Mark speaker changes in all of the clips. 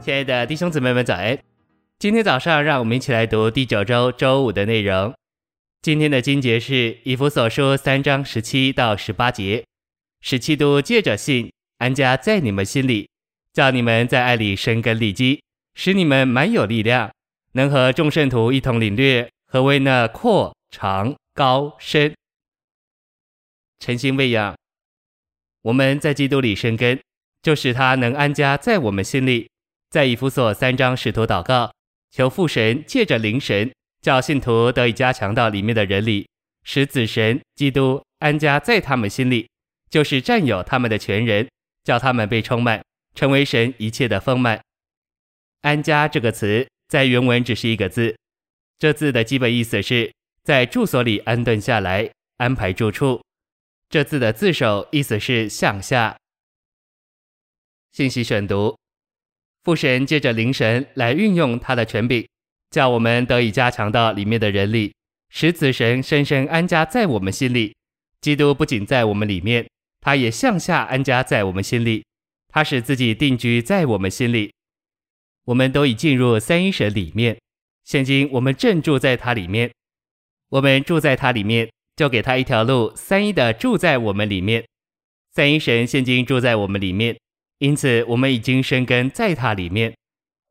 Speaker 1: 亲爱的弟兄姊妹们，早安！今天早上，让我们一起来读第九周周五的内容。今天的经节是以弗所书三章十七到十八节，使基督借着信安家在你们心里，叫你们在爱里生根立基，使你们满有力量，能和众圣徒一同领略何为那阔长高深。诚心喂养，我们在基督里生根，就使他能安家在我们心里。在以弗所三章使徒祷告，求父神借着灵神，叫信徒得以加强到里面的人里，使子神基督安家在他们心里，就是占有他们的全人，叫他们被充满，成为神一切的丰满。安家这个词在原文只是一个字，这字的基本意思是在住所里安顿下来，安排住处。这字的字首意思是向下。信息选读。父神借着灵神来运用他的权柄，叫我们得以加强到里面的人里，使子神深深安家在我们心里。基督不仅在我们里面，他也向下安家在我们心里，他使自己定居在我们心里。我们都已进入三一神里面，现今我们正住在他里面。我们住在他里面，就给他一条路，三一的住在我们里面。三一神现今住在我们里面。因此，我们已经生根在他里面。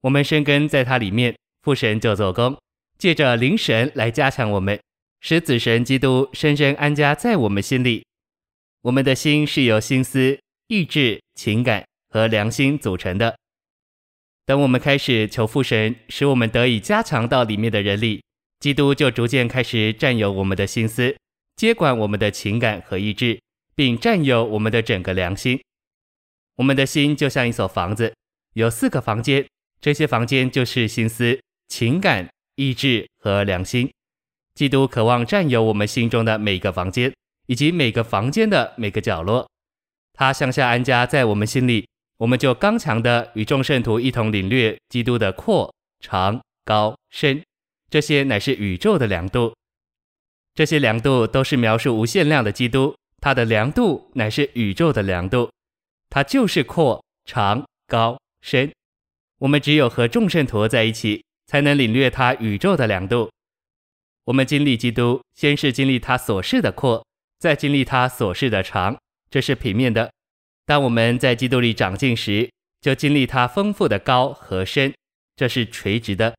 Speaker 1: 我们生根在他里面，父神就做工，借着灵神来加强我们，使子神基督深深安家在我们心里。我们的心是由心思、意志、情感和良心组成的。等我们开始求父神使我们得以加强到里面的人里，基督就逐渐开始占有我们的心思，接管我们的情感和意志，并占有我们的整个良心。我们的心就像一所房子，有四个房间，这些房间就是心思、情感、意志和良心。基督渴望占有我们心中的每个房间，以及每个房间的每个角落。他向下安家在我们心里，我们就刚强的与众圣徒一同领略基督的阔、长、高、深，这些乃是宇宙的量度。这些量度都是描述无限量的基督，他的量度乃是宇宙的量度。它就是阔、长、高、深。我们只有和众圣徒在一起，才能领略它宇宙的量度。我们经历基督，先是经历他所示的阔，再经历他所示的长，这是平面的。当我们在基督里长进时，就经历他丰富的高和深，这是垂直的。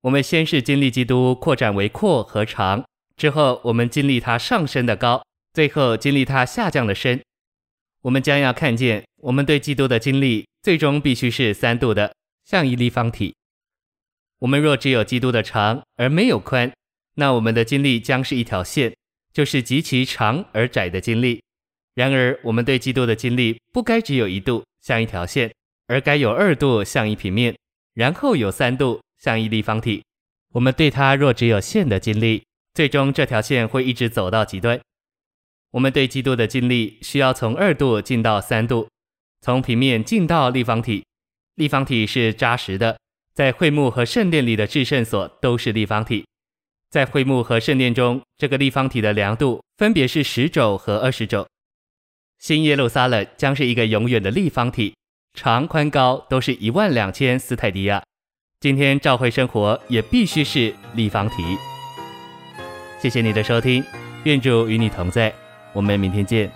Speaker 1: 我们先是经历基督扩展为阔和长，之后我们经历他上升的高，最后经历他下降的深。我们将要看见，我们对基督的经历最终必须是三度的，像一立方体。我们若只有基督的长而没有宽，那我们的经历将是一条线，就是极其长而窄的经历。然而，我们对基督的经历不该只有一度，像一条线，而该有二度，像一平面，然后有三度，像一立方体。我们对它若只有线的经历，最终这条线会一直走到极端。我们对基督的经历需要从二度进到三度，从平面进到立方体。立方体是扎实的，在会幕和圣殿里的至圣所都是立方体。在会幕和圣殿中，这个立方体的量度分别是十肘和二十肘。新耶路撒冷将是一个永远的立方体，长宽高都是一万两千斯泰迪亚。今天教会生活也必须是立方体。谢谢你的收听，愿主与你同在。我们明天见。